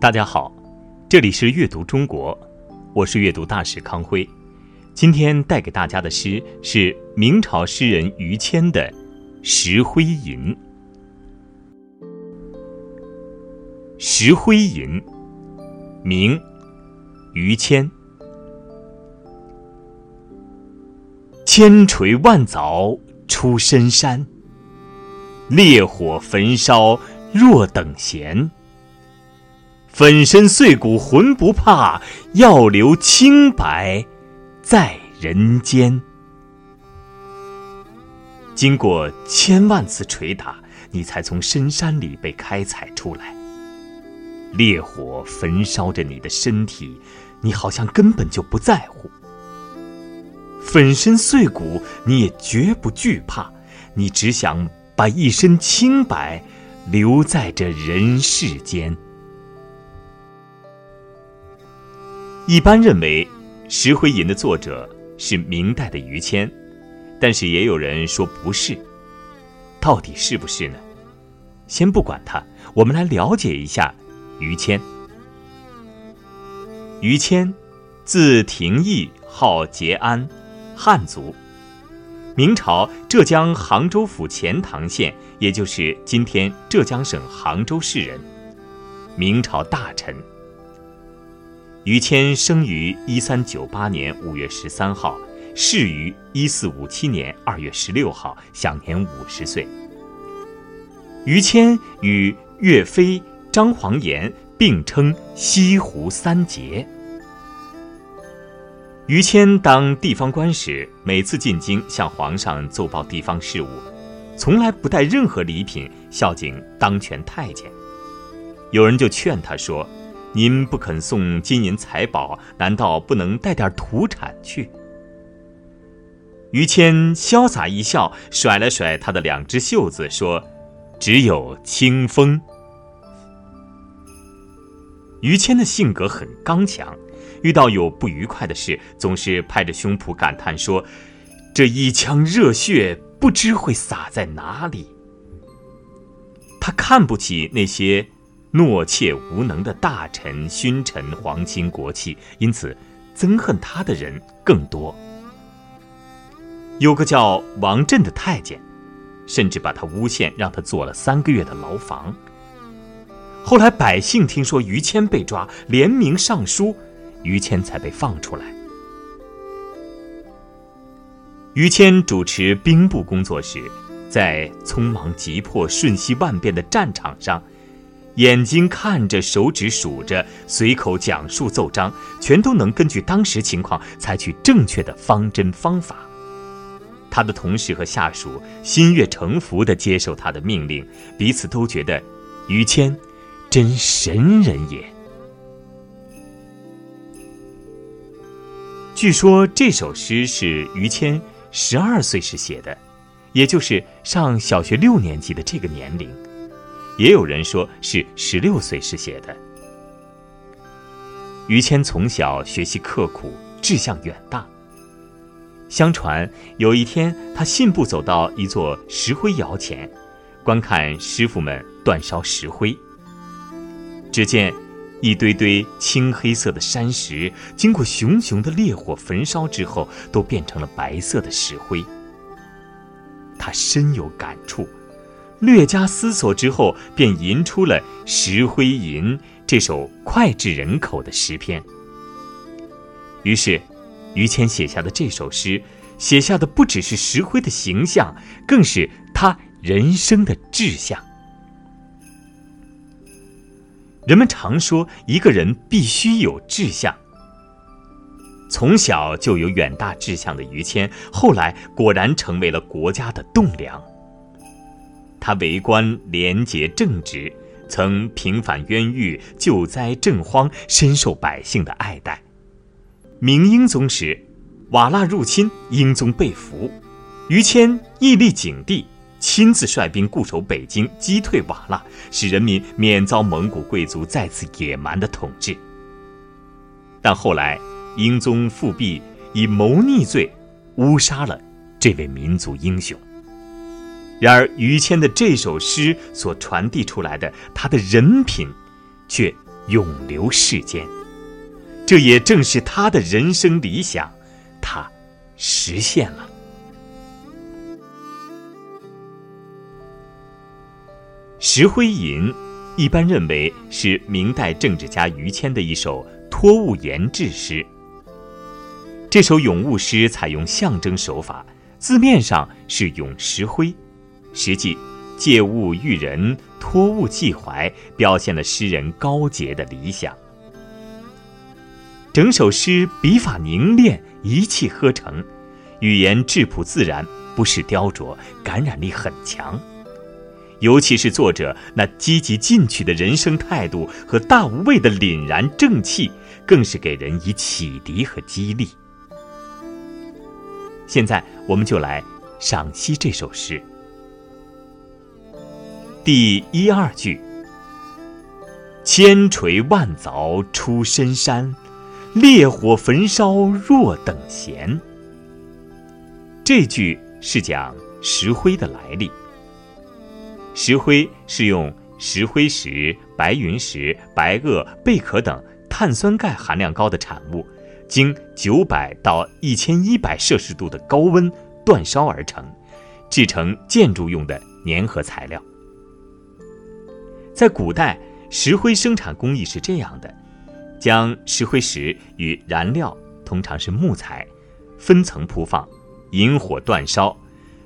大家好，这里是阅读中国，我是阅读大使康辉。今天带给大家的诗是明朝诗人于谦的《石灰吟》。《石灰吟》，明，于谦。千锤万凿出深山，烈火焚烧若等闲。粉身碎骨浑不怕，要留清白在人间。经过千万次捶打，你才从深山里被开采出来。烈火焚烧着你的身体，你好像根本就不在乎。粉身碎骨，你也绝不惧怕，你只想把一身清白留在这人世间。一般认为，《石灰吟》的作者是明代的于谦，但是也有人说不是。到底是不是呢？先不管他，我们来了解一下于谦。于谦，字廷义，号节安，汉族，明朝浙江杭州府钱塘县，也就是今天浙江省杭州市人，明朝大臣。于谦生于一三九八年五月十三号，逝于一四五七年二月十六号，享年五十岁。于谦与岳飞、张煌言并称西湖三杰。于谦当地方官时，每次进京向皇上奏报地方事务，从来不带任何礼品孝敬当权太监。有人就劝他说。您不肯送金银财宝，难道不能带点土产去？于谦潇洒一笑，甩了甩他的两只袖子，说：“只有清风。”于谦的性格很刚强，遇到有不愉快的事，总是拍着胸脯感叹说：“这一腔热血不知会洒在哪里。”他看不起那些。懦怯无能的大臣、勋臣、皇亲国戚，因此憎恨他的人更多。有个叫王振的太监，甚至把他诬陷，让他坐了三个月的牢房。后来百姓听说于谦被抓，联名上书，于谦才被放出来。于谦主持兵部工作时，在匆忙急迫、瞬息万变的战场上。眼睛看着，手指数着，随口讲述奏章，全都能根据当时情况采取正确的方针方法。他的同事和下属心悦诚服地接受他的命令，彼此都觉得于谦真神人也。据说这首诗是于谦十二岁时写的，也就是上小学六年级的这个年龄。也有人说是十六岁时写的。于谦从小学习刻苦，志向远大。相传有一天，他信步走到一座石灰窑前，观看师傅们煅烧石灰。只见一堆堆青黑色的山石，经过熊熊的烈火焚烧之后，都变成了白色的石灰。他深有感触。略加思索之后，便吟出了《石灰吟》这首脍炙人口的诗篇。于是，于谦写下的这首诗，写下的不只是石灰的形象，更是他人生的志向。人们常说，一个人必须有志向。从小就有远大志向的于谦，后来果然成为了国家的栋梁。他为官廉洁正直，曾平反冤狱、救灾赈荒，深受百姓的爱戴。明英宗时，瓦剌入侵，英宗被俘，于谦屹立景帝，亲自率兵固守北京，击退瓦剌，使人民免遭蒙古贵族再次野蛮的统治。但后来，英宗复辟，以谋逆罪诬杀了这位民族英雄。然而，于谦的这首诗所传递出来的他的人品，却永留世间。这也正是他的人生理想，他实现了。《石灰吟》一般认为是明代政治家于谦的一首托物言志诗。这首咏物诗采用象征手法，字面上是咏石灰，实际借物喻人，托物寄怀，表现了诗人高洁的理想。整首诗笔法凝练，一气呵成，语言质朴自然，不失雕琢，感染力很强。尤其是作者那积极进取的人生态度和大无畏的凛然正气，更是给人以启迪和激励。现在，我们就来赏析这首诗。第一二句：“千锤万凿出深山。”烈火焚烧若等闲。这句是讲石灰的来历。石灰是用石灰石、白云石、白垩、贝壳等碳酸钙含量高的产物，经九百到一千一百摄氏度的高温煅烧而成，制成建筑用的粘合材料。在古代，石灰生产工艺是这样的。将石灰石与燃料，通常是木材，分层铺放，引火煅烧，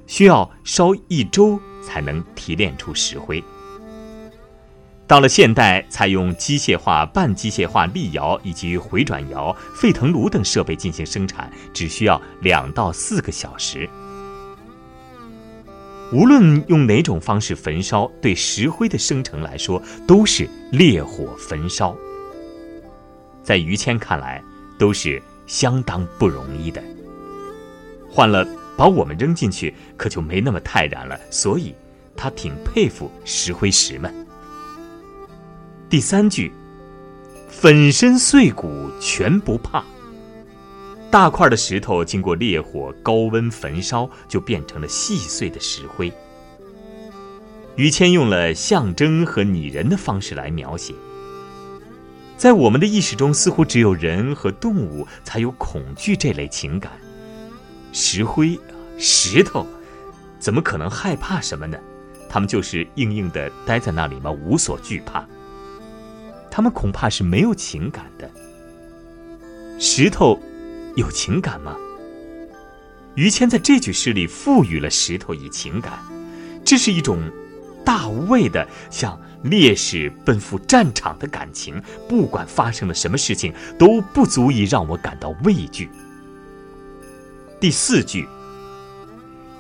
需要烧一周才能提炼出石灰。到了现代，采用机械化、半机械化立窑以及回转窑、沸腾炉等设备进行生产，只需要两到四个小时。无论用哪种方式焚烧，对石灰的生成来说，都是烈火焚烧。在于谦看来，都是相当不容易的。换了把我们扔进去，可就没那么泰然了。所以，他挺佩服石灰石们。第三句，粉身碎骨全不怕。大块的石头经过烈火高温焚烧，就变成了细碎的石灰。于谦用了象征和拟人的方式来描写。在我们的意识中，似乎只有人和动物才有恐惧这类情感。石灰、石头，怎么可能害怕什么呢？他们就是硬硬的待在那里吗？无所惧怕。他们恐怕是没有情感的。石头有情感吗？于谦在这句诗里赋予了石头以情感，这是一种大无畏的向。烈士奔赴战场的感情，不管发生了什么事情，都不足以让我感到畏惧。第四句，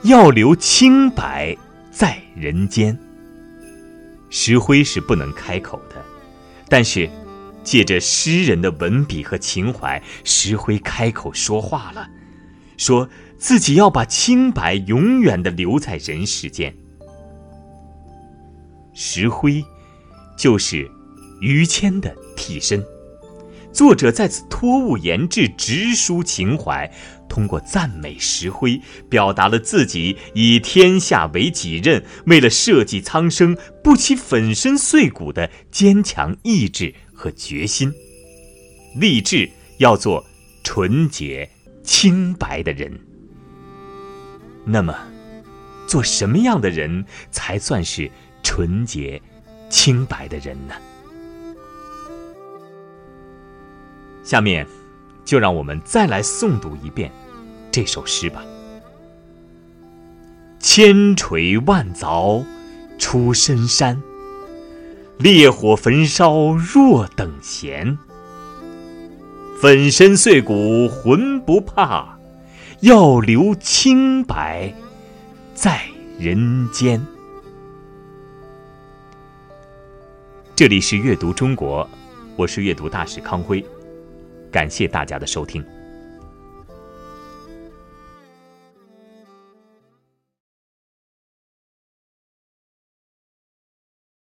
要留清白在人间。石灰是不能开口的，但是借着诗人的文笔和情怀，石灰开口说话了，说自己要把清白永远的留在人世间。石灰。就是于谦的替身，作者在此托物言志，直抒情怀，通过赞美石灰，表达了自己以天下为己任，为了社稷苍生不惜粉身碎骨的坚强意志和决心，立志要做纯洁清白的人。那么，做什么样的人才算是纯洁？清白的人呢？下面，就让我们再来诵读一遍这首诗吧。千锤万凿出深山，烈火焚烧若等闲。粉身碎骨浑不怕，要留清白在人间。这里是阅读中国，我是阅读大使康辉，感谢大家的收听。